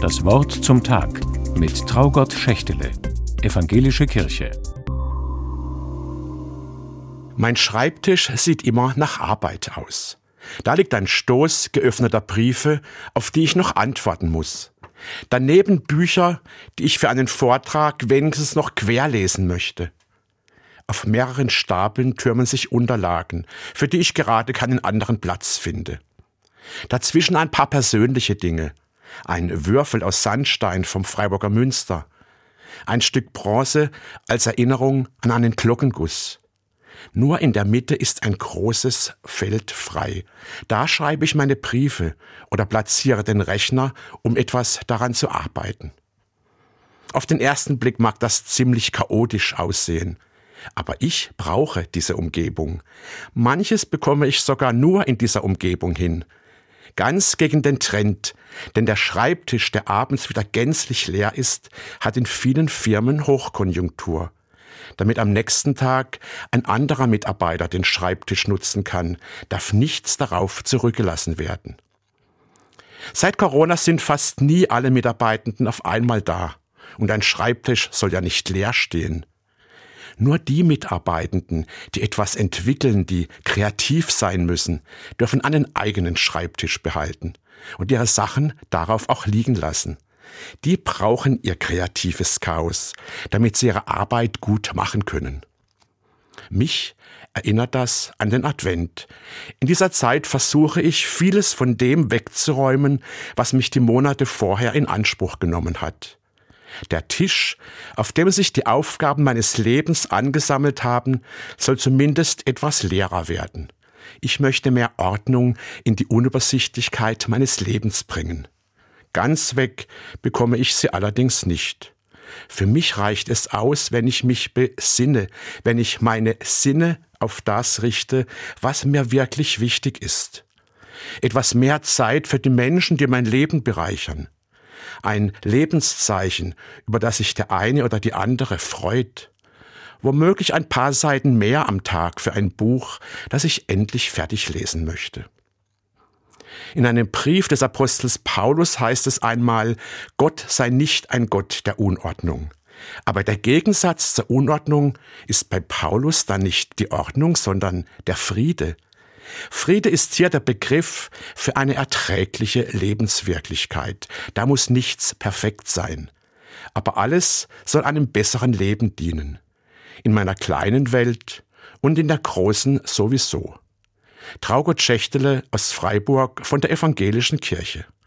Das Wort zum Tag mit Traugott Schächtele, Evangelische Kirche. Mein Schreibtisch sieht immer nach Arbeit aus. Da liegt ein Stoß geöffneter Briefe, auf die ich noch antworten muss. Daneben Bücher, die ich für einen Vortrag wenigstens noch querlesen möchte. Auf mehreren Stapeln türmen sich Unterlagen, für die ich gerade keinen anderen Platz finde. Dazwischen ein paar persönliche Dinge. Ein Würfel aus Sandstein vom Freiburger Münster. Ein Stück Bronze als Erinnerung an einen Glockenguss. Nur in der Mitte ist ein großes Feld frei. Da schreibe ich meine Briefe oder platziere den Rechner, um etwas daran zu arbeiten. Auf den ersten Blick mag das ziemlich chaotisch aussehen. Aber ich brauche diese Umgebung. Manches bekomme ich sogar nur in dieser Umgebung hin. Ganz gegen den Trend, denn der Schreibtisch, der abends wieder gänzlich leer ist, hat in vielen Firmen Hochkonjunktur damit am nächsten Tag ein anderer Mitarbeiter den Schreibtisch nutzen kann, darf nichts darauf zurückgelassen werden. Seit Corona sind fast nie alle Mitarbeitenden auf einmal da, und ein Schreibtisch soll ja nicht leer stehen. Nur die Mitarbeitenden, die etwas entwickeln, die kreativ sein müssen, dürfen einen eigenen Schreibtisch behalten und ihre Sachen darauf auch liegen lassen. Die brauchen ihr kreatives Chaos, damit sie ihre Arbeit gut machen können. Mich erinnert das an den Advent. In dieser Zeit versuche ich, vieles von dem wegzuräumen, was mich die Monate vorher in Anspruch genommen hat. Der Tisch, auf dem sich die Aufgaben meines Lebens angesammelt haben, soll zumindest etwas leerer werden. Ich möchte mehr Ordnung in die Unübersichtlichkeit meines Lebens bringen. Ganz weg bekomme ich sie allerdings nicht. Für mich reicht es aus, wenn ich mich besinne, wenn ich meine Sinne auf das richte, was mir wirklich wichtig ist. Etwas mehr Zeit für die Menschen, die mein Leben bereichern ein Lebenszeichen, über das sich der eine oder die andere freut. Womöglich ein paar Seiten mehr am Tag für ein Buch, das ich endlich fertig lesen möchte. In einem Brief des Apostels Paulus heißt es einmal, Gott sei nicht ein Gott der Unordnung. Aber der Gegensatz zur Unordnung ist bei Paulus dann nicht die Ordnung, sondern der Friede, Friede ist hier der Begriff für eine erträgliche Lebenswirklichkeit. Da muss nichts perfekt sein. Aber alles soll einem besseren Leben dienen. In meiner kleinen Welt und in der großen sowieso. Traugott Schächtele aus Freiburg von der Evangelischen Kirche.